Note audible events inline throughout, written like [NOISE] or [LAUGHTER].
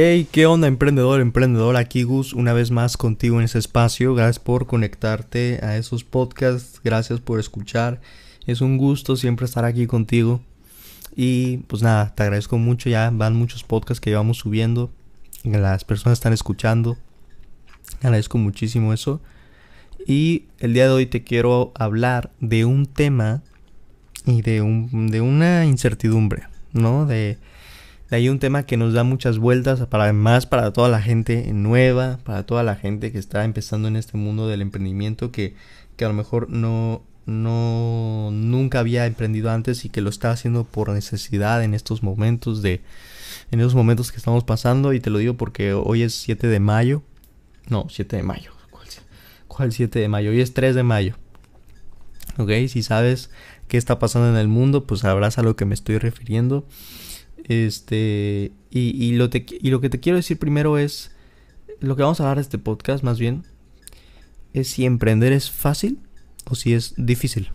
Hey, ¿qué onda emprendedor, emprendedor? Aquí Gus, una vez más contigo en ese espacio. Gracias por conectarte a esos podcasts, gracias por escuchar. Es un gusto siempre estar aquí contigo. Y pues nada, te agradezco mucho. Ya van muchos podcasts que llevamos subiendo. Las personas están escuchando. Agradezco muchísimo eso. Y el día de hoy te quiero hablar de un tema y de, un, de una incertidumbre, ¿no? De, de ahí un tema que nos da muchas vueltas, para más para toda la gente nueva, para toda la gente que está empezando en este mundo del emprendimiento, que, que a lo mejor no, no nunca había emprendido antes y que lo está haciendo por necesidad en estos momentos de en esos momentos que estamos pasando y te lo digo porque hoy es 7 de mayo. No, 7 de mayo. ¿Cuál, 7 de mayo? Hoy es 3 de mayo. Ok, si sabes qué está pasando en el mundo, pues sabrás a lo que me estoy refiriendo. Este, y, y, lo y lo que te quiero decir primero es, lo que vamos a hablar de este podcast más bien, es si emprender es fácil o si es difícil.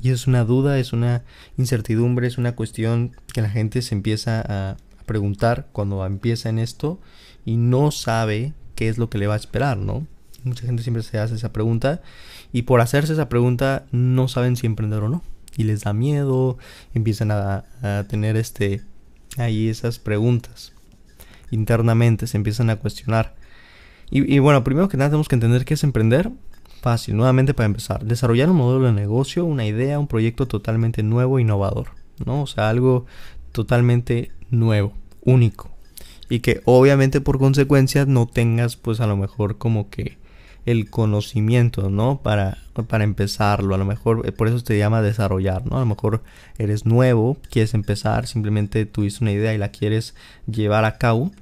Y es una duda, es una incertidumbre, es una cuestión que la gente se empieza a preguntar cuando empieza en esto y no sabe qué es lo que le va a esperar, ¿no? Mucha gente siempre se hace esa pregunta y por hacerse esa pregunta no saben si emprender o no. Y les da miedo, empiezan a, a tener este ahí esas preguntas internamente, se empiezan a cuestionar. Y, bueno, primero que nada tenemos que entender qué es emprender Fácil, nuevamente para empezar, desarrollar un modelo de negocio, una idea, un proyecto totalmente nuevo, innovador, ¿no? O sea, algo totalmente nuevo, único. Y que obviamente por consecuencia no tengas pues a lo mejor como que el conocimiento, ¿no? Para, para empezarlo, a lo mejor eh, por eso te llama desarrollar, ¿no? A lo mejor eres nuevo, quieres empezar, simplemente tuviste una idea y la quieres llevar a cabo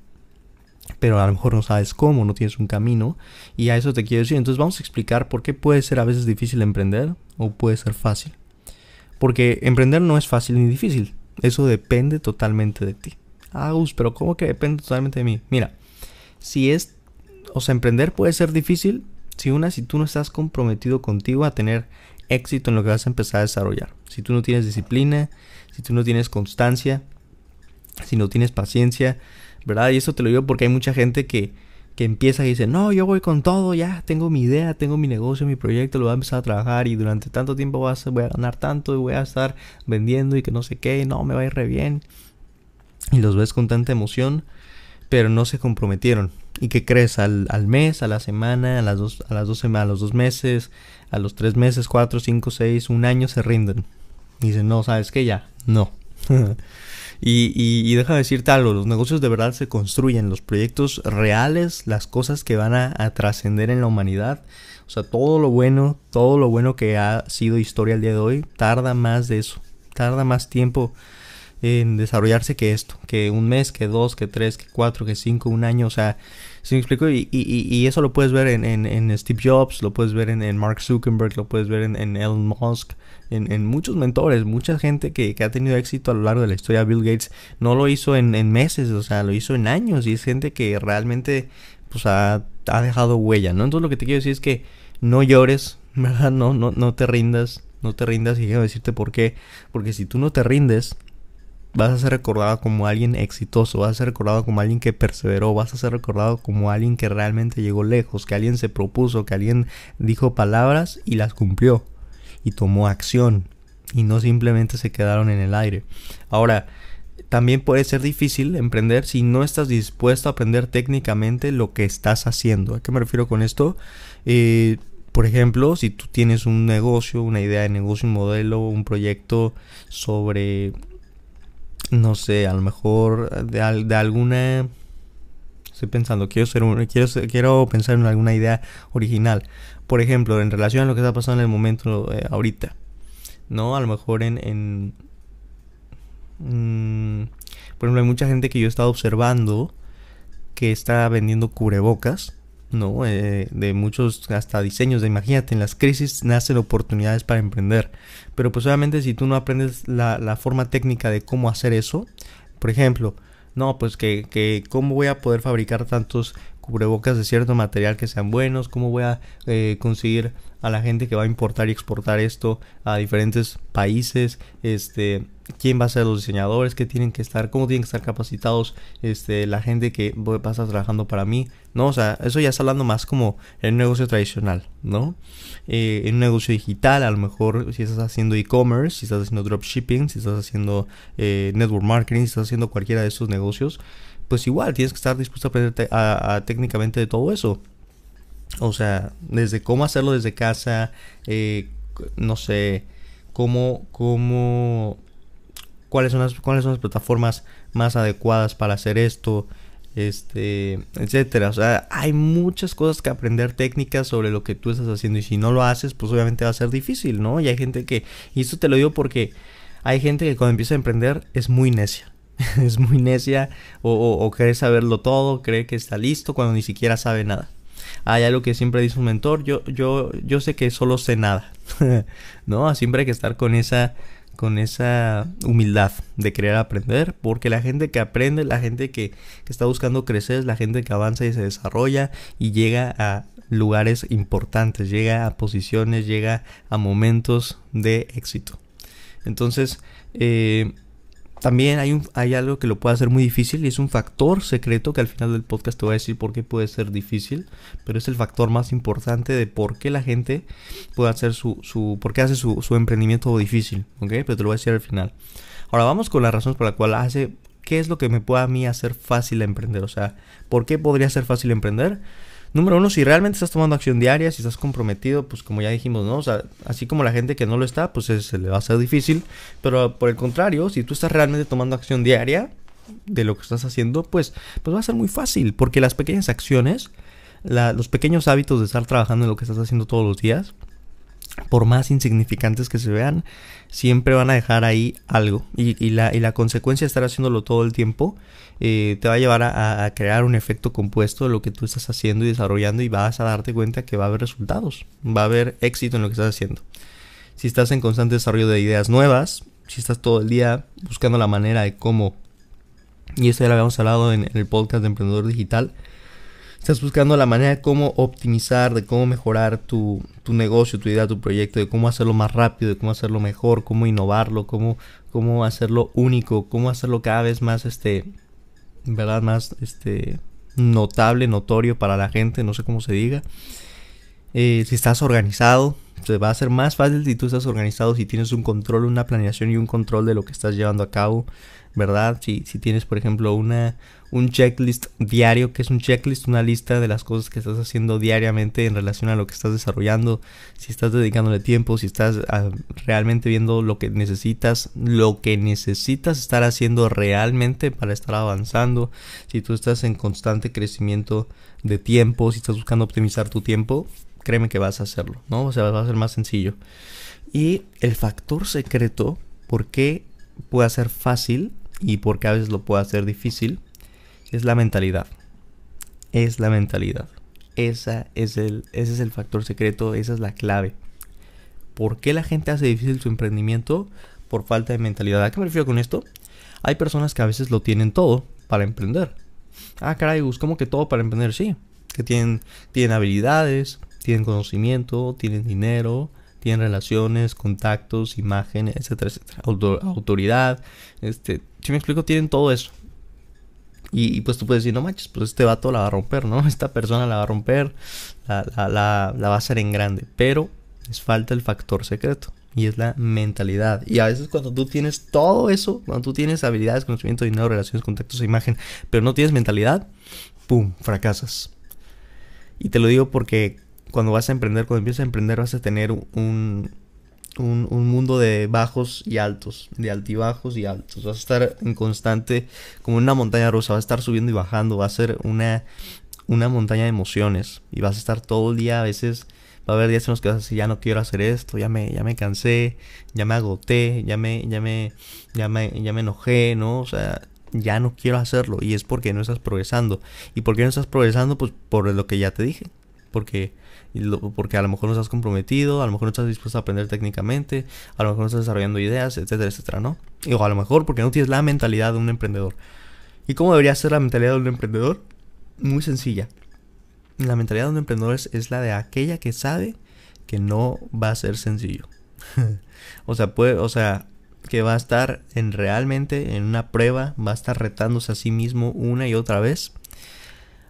pero a lo mejor no sabes cómo, no tienes un camino y a eso te quiero decir. Entonces vamos a explicar por qué puede ser a veces difícil emprender o puede ser fácil. Porque emprender no es fácil ni difícil, eso depende totalmente de ti. Ah, pero ¿cómo que depende totalmente de mí? Mira, si es, o sea, emprender puede ser difícil si una, si tú no estás comprometido contigo a tener éxito en lo que vas a empezar a desarrollar. Si tú no tienes disciplina, si tú no tienes constancia, si no tienes paciencia, ¿verdad? Y eso te lo digo porque hay mucha gente que, que empieza y dice, no, yo voy con todo, ya tengo mi idea, tengo mi negocio, mi proyecto, lo voy a empezar a trabajar y durante tanto tiempo voy a, voy a ganar tanto y voy a estar vendiendo y que no sé qué, no, me va a ir re bien. Y los ves con tanta emoción, pero no se comprometieron. ¿Y qué crees? Al, al mes, a la semana, a las, dos, a las dos semanas, a los dos meses, a los tres meses, cuatro, cinco, seis, un año se rinden. Y dicen, no, ¿sabes qué? Ya, no. [LAUGHS] Y, y, y deja de decirte algo, los negocios de verdad se construyen, los proyectos reales, las cosas que van a, a trascender en la humanidad. O sea, todo lo bueno, todo lo bueno que ha sido historia el día de hoy, tarda más de eso, tarda más tiempo en desarrollarse que esto, que un mes, que dos, que tres, que cuatro, que cinco, un año, o sea, ¿se me explico? Y, y, eso lo puedes ver en, Steve Jobs, lo puedes ver en, Mark Zuckerberg, lo puedes ver en, Elon Musk, en, muchos mentores, mucha gente que, que, ha tenido éxito a lo largo de la historia. Bill Gates no lo hizo en, meses, o sea, lo hizo en años y es gente que realmente pues ha, ha dejado huella, ¿no? Entonces lo que te quiero decir es que no llores, ¿verdad? No, no, no te rindas, no te rindas y quiero decirte por qué. Porque si tú no te rindes, vas a ser recordado como alguien exitoso, vas a ser recordado como alguien que perseveró, vas a ser recordado como alguien que realmente llegó lejos, que alguien se propuso, que alguien dijo palabras y las cumplió y tomó acción y no simplemente se quedaron en el aire. Ahora, también puede ser difícil emprender si no estás dispuesto a aprender técnicamente lo que estás haciendo. ¿A qué me refiero con esto? Eh, por ejemplo, si tú tienes un negocio, una idea de negocio, un modelo, un proyecto sobre, no sé, a lo mejor de, de alguna... Estoy pensando, quiero, ser un, quiero, quiero pensar en alguna idea original por ejemplo, en relación a lo que está pasando en el momento eh, ahorita, ¿no? A lo mejor en... en mm, por ejemplo, hay mucha gente que yo he estado observando que está vendiendo cubrebocas, ¿no? Eh, de muchos hasta diseños, de imagínate, en las crisis nacen oportunidades para emprender. Pero pues obviamente si tú no aprendes la, la forma técnica de cómo hacer eso, por ejemplo, no, pues que, que cómo voy a poder fabricar tantos cubrebocas de cierto material que sean buenos, cómo voy a eh, conseguir a la gente que va a importar y exportar esto a diferentes países, este, quién va a ser los diseñadores, qué tienen que estar, cómo tienen que estar capacitados, este, la gente que va a estar trabajando para mí, ¿no? O sea, eso ya está hablando más como en un negocio tradicional, ¿no? Eh, en un negocio digital, a lo mejor si estás haciendo e-commerce, si estás haciendo dropshipping, si estás haciendo eh, network marketing, si estás haciendo cualquiera de esos negocios, pues igual tienes que estar dispuesto a aprender a, técnicamente de todo eso. O sea, desde cómo hacerlo desde casa, eh, no sé, cómo, cómo, cuáles son las, cuáles son las plataformas más adecuadas para hacer esto, este, etcétera. O sea, hay muchas cosas que aprender técnicas sobre lo que tú estás haciendo y si no lo haces, pues obviamente va a ser difícil, ¿no? Y hay gente que, y esto te lo digo porque hay gente que cuando empieza a emprender es muy necia. [LAUGHS] es muy necia o, o, cree saberlo todo, cree que está listo cuando ni siquiera sabe nada. Hay algo que siempre dice un mentor, yo, yo, yo sé que solo sé nada, [LAUGHS] ¿no? Siempre hay que estar con esa, con esa humildad de querer aprender, porque la gente que aprende, la gente que, que está buscando crecer, es la gente que avanza y se desarrolla y llega a lugares importantes, llega a posiciones, llega a momentos de éxito. Entonces, eh, también hay, un, hay algo que lo puede hacer muy difícil y es un factor secreto que al final del podcast te voy a decir por qué puede ser difícil, pero es el factor más importante de por qué la gente puede hacer su, su por qué hace su, su emprendimiento difícil, ¿ok? Pero te lo voy a decir al final. Ahora vamos con las razones por las cuales hace, ¿qué es lo que me puede a mí hacer fácil emprender? O sea, ¿por qué podría ser fácil emprender? Número uno, si realmente estás tomando acción diaria, si estás comprometido, pues como ya dijimos, ¿no? O sea, así como la gente que no lo está, pues se le va a hacer difícil. Pero por el contrario, si tú estás realmente tomando acción diaria de lo que estás haciendo, pues, pues va a ser muy fácil. Porque las pequeñas acciones, los pequeños hábitos de estar trabajando en lo que estás haciendo todos los días, por más insignificantes que se vean, siempre van a dejar ahí algo. Y, la, y la, consecuencia de estar haciéndolo todo el tiempo eh, te va a llevar a, crear un efecto compuesto de lo que tú estás haciendo y desarrollando y vas a darte cuenta que va a haber resultados, va a haber éxito en lo que estás haciendo. Si estás en constante desarrollo de ideas nuevas, si estás todo el día buscando la manera de cómo, y esto ya lo habíamos hablado en el podcast de Emprendedor Digital, Estás buscando la manera de cómo optimizar, de cómo mejorar tu, negocio, tu idea, tu proyecto, de cómo hacerlo más rápido, de cómo hacerlo mejor, cómo innovarlo, cómo, cómo hacerlo único, cómo hacerlo cada vez más, este, verdad, más, este, notable, notorio para la gente, no sé cómo se diga. Eh, si estás organizado, se va a ser más fácil si tú estás organizado, si tienes un control, una planeación y un control de lo que estás llevando a cabo. ¿verdad? Si, si tienes, por ejemplo, una, un checklist diario, que es un checklist, una lista de las cosas que estás haciendo diariamente en relación a lo que estás desarrollando, si estás dedicándole tiempo, si estás ah, realmente viendo lo que necesitas, lo que necesitas estar haciendo realmente para estar avanzando, si tú estás en constante crecimiento de tiempo, si estás buscando optimizar tu tiempo, créeme que vas a hacerlo, ¿no? O sea, va a ser más sencillo. Y el factor secreto, ¿por qué puede ser fácil? y porque a veces lo puede hacer difícil, es la mentalidad. Es la mentalidad. Esa es el, ese es el factor secreto, esa es la clave. ¿Por qué la gente hace difícil su emprendimiento? Por falta de mentalidad. ¿A qué me refiero con esto? Hay personas que a veces lo tienen todo para emprender. Ah, caray, ¿cómo que todo para emprender? Sí. Que tienen, tienen habilidades, tienen conocimiento, tienen dinero, tienen relaciones, contactos, imagen, etcétera, etcétera. autoridad, este, si me explico, tienen todo eso. Y, pues tú puedes decir, no manches, pues este vato la va a romper, ¿no? [LAUGHS] Esta persona la va a romper, la, la, va a hacer en grande. Pero les falta el factor secreto. Y es la mentalidad. Y a veces cuando tú tienes todo eso, cuando tú tienes habilidades, conocimiento, dinero, relaciones, contactos, imagen, pero no tienes mentalidad, ¡pum! Fracasas. Y te lo digo porque cuando vas a emprender, cuando empiezas a emprender, vas a tener un, un, mundo de bajos y altos, de altibajos y altos. Vas a estar en constante, como una montaña rusa, vas a estar subiendo y bajando, va a ser una, una montaña de emociones. Y vas a estar todo el día, a veces va a haber días en los que vas a decir, ya no quiero hacer esto, ya me, ya me cansé, ya me agoté, ya me, ya me, ya me, ya me enojé, ¿no? O sea, ya no quiero hacerlo. Y es porque no estás progresando. ¿Y por qué no estás progresando? Pues por lo que ya te dije. Porque porque a lo mejor no estás comprometido, a lo mejor no estás dispuesto a aprender técnicamente, a lo mejor no estás desarrollando ideas, etcétera, etcétera, ¿no? o a lo mejor porque no tienes la mentalidad de un emprendedor. ¿Y cómo debería ser la mentalidad de un emprendedor? Muy sencilla. la mentalidad de un emprendedor es, la de aquella que sabe que no va a ser sencillo. [LAUGHS] o sea, puede, o sea, que va a estar en realmente en una prueba, va a estar retándose a sí mismo una y otra vez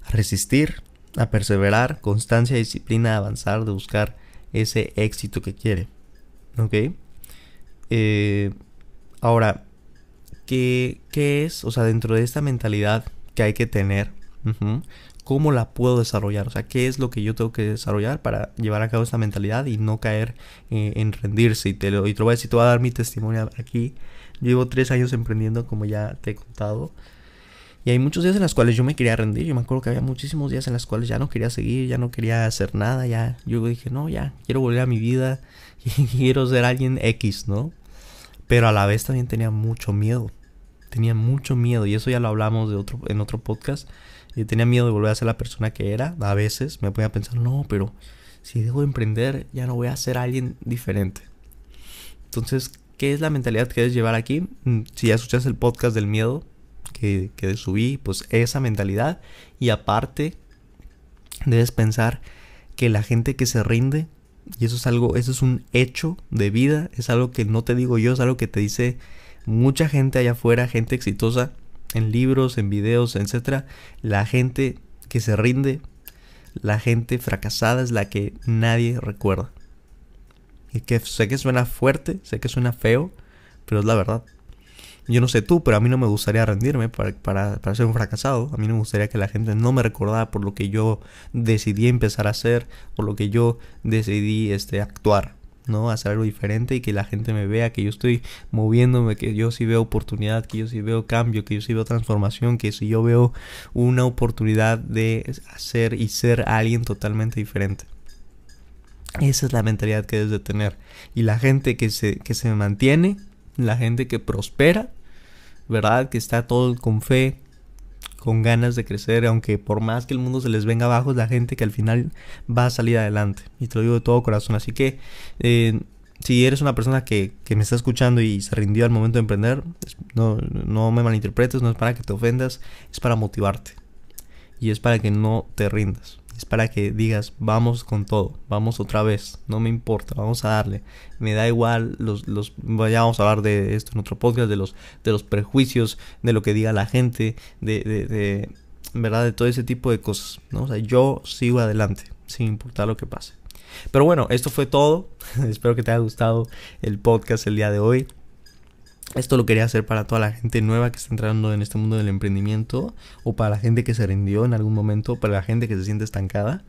a resistir, a perseverar, constancia, disciplina, avanzar, de buscar ese éxito que quiere. ¿Ok? Eh, ahora, ¿qué, ¿qué, es? O sea, dentro de esta mentalidad que hay que tener, ¿cómo la puedo desarrollar? O sea, ¿qué es lo que yo tengo que desarrollar para llevar a cabo esta mentalidad y no caer eh, en rendirse? Y te, lo, y voy a decir, te voy a dar mi testimonio aquí. Llevo tres años emprendiendo, como ya te he contado. Y hay muchos días en los cuales yo me quería rendir. Yo me acuerdo que había muchísimos días en los cuales ya no quería seguir, ya no quería hacer nada. Ya, yo dije, no, ya, quiero volver a mi vida. [LAUGHS] quiero ser alguien X, ¿no? Pero a la vez también tenía mucho miedo. Tenía mucho miedo. Y eso ya lo hablamos de otro, en otro podcast. Yo tenía miedo de volver a ser la persona que era. A veces me ponía a pensar, no, pero si dejo de emprender, ya no voy a ser alguien diferente. Entonces, ¿qué es la mentalidad que debes llevar aquí? Mm, si ya escuchas el podcast del miedo, que, subí, pues esa mentalidad. Y aparte, debes pensar que la gente que se rinde, y eso es algo, eso es un hecho de vida, es algo que no te digo yo, es algo que te dice mucha gente allá afuera, gente exitosa, en libros, en videos, etcétera. La gente que se rinde, la gente fracasada es la que nadie recuerda. Y que sé que suena fuerte, sé que suena feo, pero es la verdad. Yo no sé tú, pero a mí no me gustaría rendirme para, para, ser un fracasado. A mí no me gustaría que la gente no me recordara por lo que yo decidí empezar a hacer, por lo que yo decidí este, actuar. ¿no? Hacer algo diferente y que la gente me vea que yo estoy moviéndome, que yo sí veo oportunidad, que yo sí veo cambio, que yo sí veo transformación, que si yo veo una oportunidad de hacer y ser alguien totalmente diferente. Esa es la mentalidad que debes de tener. Y la gente que se, que se mantiene, la gente que prospera, ¿verdad? Que está todo con fe, con ganas de crecer, aunque por más que el mundo se les venga abajo, es la gente que al final va a salir adelante. Y te lo digo de todo corazón. Así que eh, si eres una persona que, que, me está escuchando y se rindió al momento de emprender, no, no me malinterpretes, no es para que te ofendas, es para motivarte. Y es para que no te rindas es para que digas, vamos con todo, vamos otra vez, no me importa, vamos a darle. Me da igual los, los ya vamos a hablar de esto en otro podcast, de los, de los prejuicios, de lo que diga la gente, de, de, de verdad, de todo ese tipo de cosas, ¿no? O sea, yo sigo adelante, sin importar lo que pase. Pero bueno, esto fue todo. [LAUGHS] Espero que te haya gustado el podcast el día de hoy. Esto lo quería hacer para toda la gente nueva que está entrando en este mundo del emprendimiento o para la gente que se rindió en algún momento, para la gente que se siente estancada.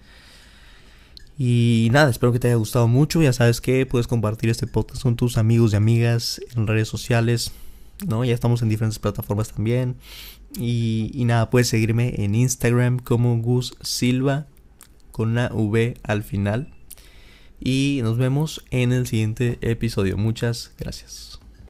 Y nada, espero que te haya gustado mucho. Ya sabes que puedes compartir este podcast con tus amigos y amigas en redes sociales. ¿no? Ya estamos en diferentes plataformas también. Y, nada, puedes seguirme en Instagram como Gus Silva con una V al final. Y nos vemos en el siguiente episodio. Muchas gracias.